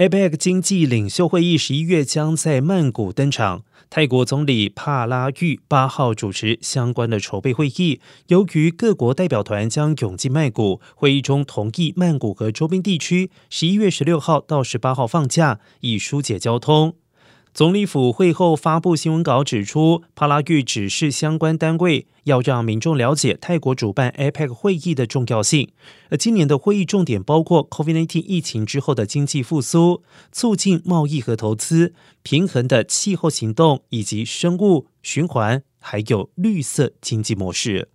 APEC 经济领袖会议十一月将在曼谷登场。泰国总理帕拉育八号主持相关的筹备会议。由于各国代表团将涌进曼谷，会议中同意曼谷和周边地区十一月十六号到十八号放假，以疏解交通。总理府会后发布新闻稿指出，帕拉育指示相关单位要让民众了解泰国主办 APEC 会议的重要性。而今年的会议重点包括 COVID-19 疫情之后的经济复苏、促进贸易和投资、平衡的气候行动以及生物循环，还有绿色经济模式。